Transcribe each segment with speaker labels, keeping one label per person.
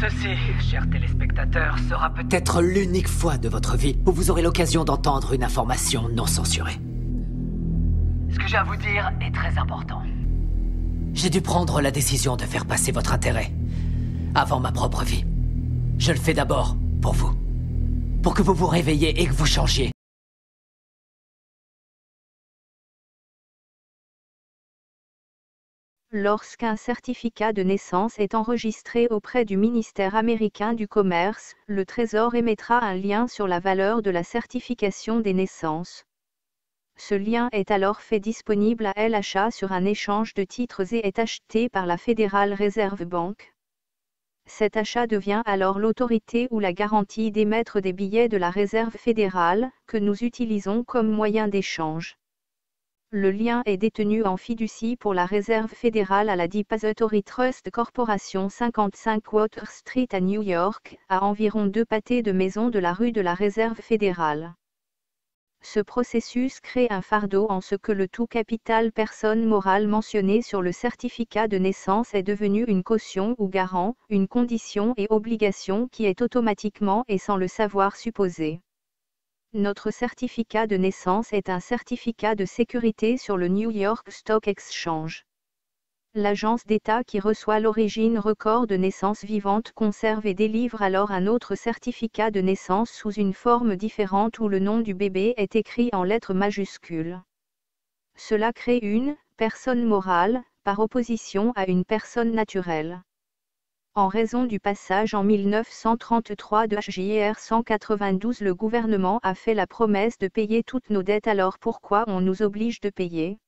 Speaker 1: Ceci, chers téléspectateurs, sera peut-être l'unique fois de votre vie où vous aurez l'occasion d'entendre une information non censurée. Ce que j'ai à vous dire est très important. J'ai dû prendre la décision de faire passer votre intérêt avant ma propre vie. Je le fais d'abord pour vous. Pour que vous vous réveilliez et que vous changiez.
Speaker 2: Lorsqu'un certificat de naissance est enregistré auprès du ministère américain du Commerce, le Trésor émettra un lien sur la valeur de la certification des naissances. Ce lien est alors fait disponible à LHA sur un échange de titres et est acheté par la Federal Reserve Bank. Cet achat devient alors l'autorité ou la garantie d'émettre des billets de la Réserve fédérale, que nous utilisons comme moyen d'échange. Le lien est détenu en fiducie pour la Réserve fédérale à la Depository Trust Corporation 55 Water Street à New York, à environ deux pâtés de maison de la rue de la Réserve fédérale. Ce processus crée un fardeau en ce que le tout capital personne morale mentionné sur le certificat de naissance est devenu une caution ou garant, une condition et obligation qui est automatiquement et sans le savoir supposée. Notre certificat de naissance est un certificat de sécurité sur le New York Stock Exchange. L'agence d'État qui reçoit l'origine record de naissance vivante conserve et délivre alors un autre certificat de naissance sous une forme différente où le nom du bébé est écrit en lettres majuscules. Cela crée une personne morale, par opposition à une personne naturelle en raison du passage en 1933 de HJR 192 le gouvernement a fait la promesse de payer toutes nos dettes. Alors pourquoi on nous oblige de payer?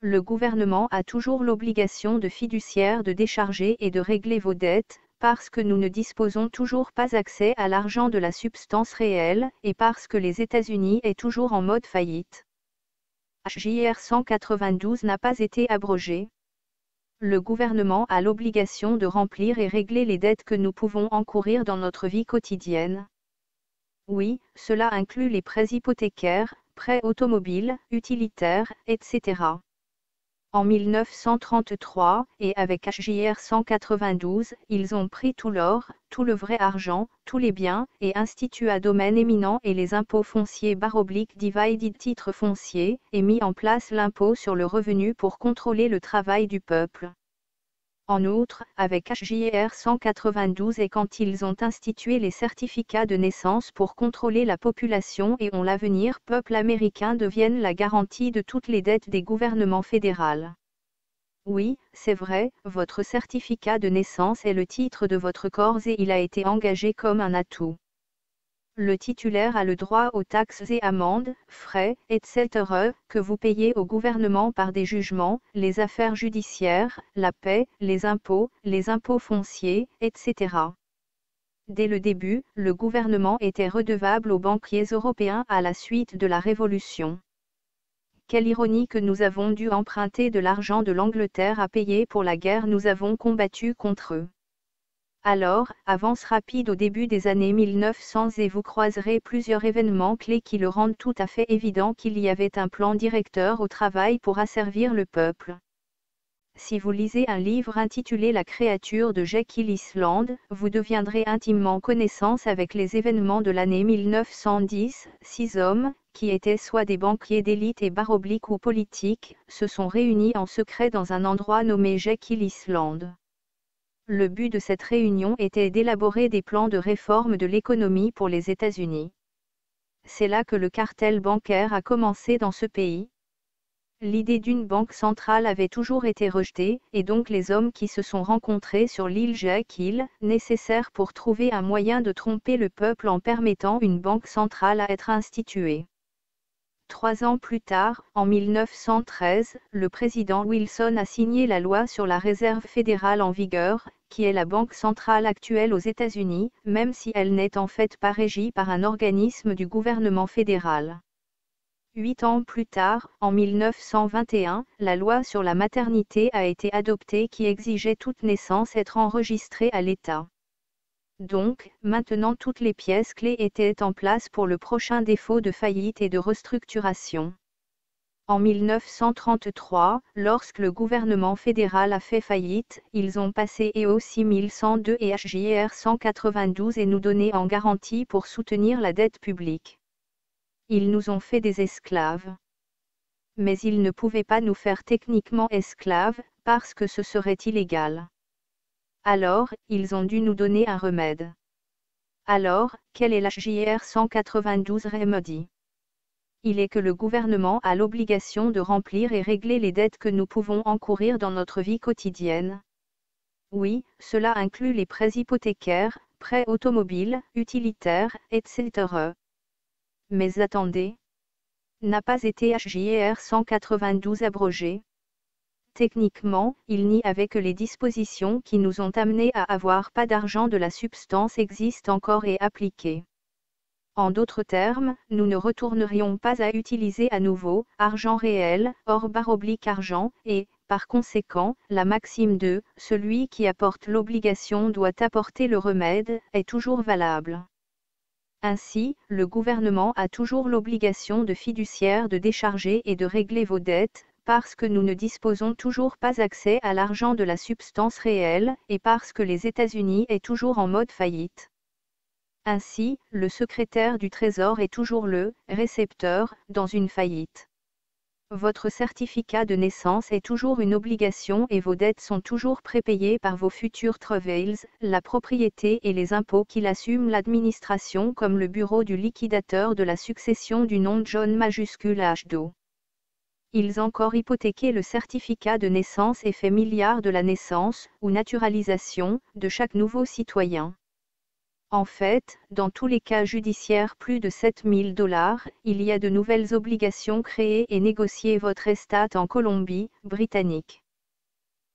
Speaker 2: Le gouvernement a toujours l'obligation de fiduciaire de décharger et de régler vos dettes, parce que nous ne disposons toujours pas accès à l'argent de la substance réelle, et parce que les États-Unis est toujours en mode faillite. HJR 192 n'a pas été abrogé le gouvernement a l'obligation de remplir et régler les dettes que nous pouvons encourir dans notre vie quotidienne. Oui, cela inclut les prêts hypothécaires, prêts automobiles, utilitaires, etc. En 1933, et avec HJR 192, ils ont pris tout l'or, tout le vrai argent, tous les biens, et institué à domaine éminent et les impôts fonciers barobliques divided titres fonciers, et mis en place l'impôt sur le revenu pour contrôler le travail du peuple. En outre, avec HJR 192 et quand ils ont institué les certificats de naissance pour contrôler la population et ont l'avenir peuple américain deviennent la garantie de toutes les dettes des gouvernements fédéraux. Oui, c'est vrai, votre certificat de naissance est le titre de votre corps et il a été engagé comme un atout le titulaire a le droit aux taxes et amendes, frais, etc., que vous payez au gouvernement par des jugements, les affaires judiciaires, la paix, les impôts, les impôts fonciers, etc. Dès le début, le gouvernement était redevable aux banquiers européens à la suite de la Révolution. Quelle ironie que nous avons dû emprunter de l'argent de l'Angleterre à payer pour la guerre nous avons combattu contre eux. Alors, avance rapide au début des années 1900 et vous croiserez plusieurs événements clés qui le rendent tout à fait évident qu'il y avait un plan directeur au travail pour asservir le peuple. Si vous lisez un livre intitulé La créature de Jekyll Island, vous deviendrez intimement connaissance avec les événements de l'année 1910. Six hommes, qui étaient soit des banquiers d'élite et barobliques ou politiques, se sont réunis en secret dans un endroit nommé Jekyll Island. Le but de cette réunion était d'élaborer des plans de réforme de l'économie pour les États-Unis. C'est là que le cartel bancaire a commencé dans ce pays. L'idée d'une banque centrale avait toujours été rejetée, et donc les hommes qui se sont rencontrés sur l'île Jekyll, nécessaire pour trouver un moyen de tromper le peuple en permettant une banque centrale à être instituée. Trois ans plus tard, en 1913, le président Wilson a signé la loi sur la réserve fédérale en vigueur, qui est la banque centrale actuelle aux États-Unis, même si elle n'est en fait pas régie par un organisme du gouvernement fédéral. Huit ans plus tard, en 1921, la loi sur la maternité a été adoptée qui exigeait toute naissance être enregistrée à l'État. Donc, maintenant toutes les pièces clés étaient en place pour le prochain défaut de faillite et de restructuration. En 1933, lorsque le gouvernement fédéral a fait faillite, ils ont passé EO 6102 et HJR 192 et nous donné en garantie pour soutenir la dette publique. Ils nous ont fait des esclaves. Mais ils ne pouvaient pas nous faire techniquement esclaves, parce que ce serait illégal. Alors, ils ont dû nous donner un remède. Alors, quel est l'HJR 192 Remedy? Il est que le gouvernement a l'obligation de remplir et régler les dettes que nous pouvons encourir dans notre vie quotidienne. Oui, cela inclut les prêts hypothécaires, prêts automobiles, utilitaires, etc. Mais attendez. N'a pas été HJR 192 abrogé? Techniquement, il n'y avait que les dispositions qui nous ont amenés à avoir pas d'argent de la substance existent encore et appliquées. En d'autres termes, nous ne retournerions pas à utiliser à nouveau argent réel, or barre oblique argent, et, par conséquent, la maxime de celui qui apporte l'obligation doit apporter le remède est toujours valable. Ainsi, le gouvernement a toujours l'obligation de fiduciaire de décharger et de régler vos dettes, parce que nous ne disposons toujours pas accès à l'argent de la substance réelle, et parce que les États-Unis est toujours en mode faillite. Ainsi, le secrétaire du Trésor est toujours le récepteur dans une faillite. Votre certificat de naissance est toujours une obligation et vos dettes sont toujours prépayées par vos futurs travails, la propriété et les impôts qu'il assume l'administration comme le bureau du liquidateur de la succession du nom John majuscule H2. Ils encore hypothéqué le certificat de naissance et fait milliard de la naissance, ou naturalisation, de chaque nouveau citoyen. En fait, dans tous les cas judiciaires plus de 7000 dollars, il y a de nouvelles obligations créées et négocier votre estate en Colombie, britannique.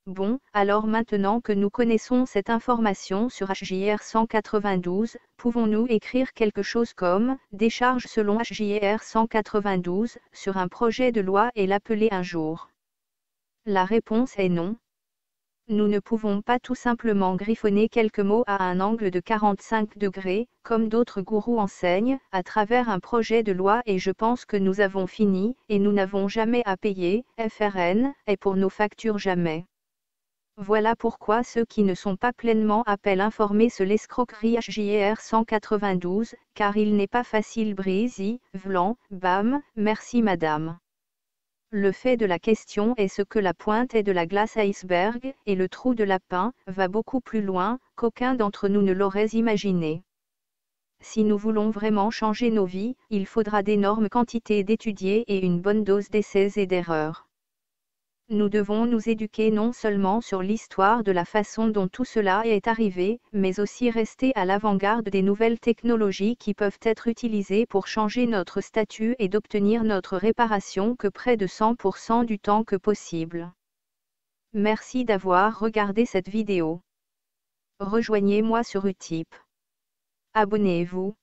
Speaker 2: Bon, alors maintenant que nous connaissons cette information sur HJR 192, pouvons-nous écrire quelque chose comme décharge selon HJR 192 sur un projet de loi et l'appeler un jour? La réponse est non, nous ne pouvons pas tout simplement griffonner quelques mots à un angle de 45 degrés, comme d'autres gourous enseignent, à travers un projet de loi et je pense que nous avons fini, et nous n'avons jamais à payer, FRN, et pour nos factures jamais. Voilà pourquoi ceux qui ne sont pas pleinement appellent informer se l'escroquerie HJR 192, car il n'est pas facile brise vlan, bam, merci madame. Le fait de la question est ce que la pointe est de la glace iceberg, et le trou de lapin va beaucoup plus loin qu'aucun d'entre nous ne l'aurait imaginé. Si nous voulons vraiment changer nos vies, il faudra d'énormes quantités d'étudier et une bonne dose d'essais et d'erreurs. Nous devons nous éduquer non seulement sur l'histoire de la façon dont tout cela est arrivé, mais aussi rester à l'avant-garde des nouvelles technologies qui peuvent être utilisées pour changer notre statut et d'obtenir notre réparation que près de 100% du temps que possible. Merci d'avoir regardé cette vidéo. Rejoignez-moi sur Utip. Abonnez-vous.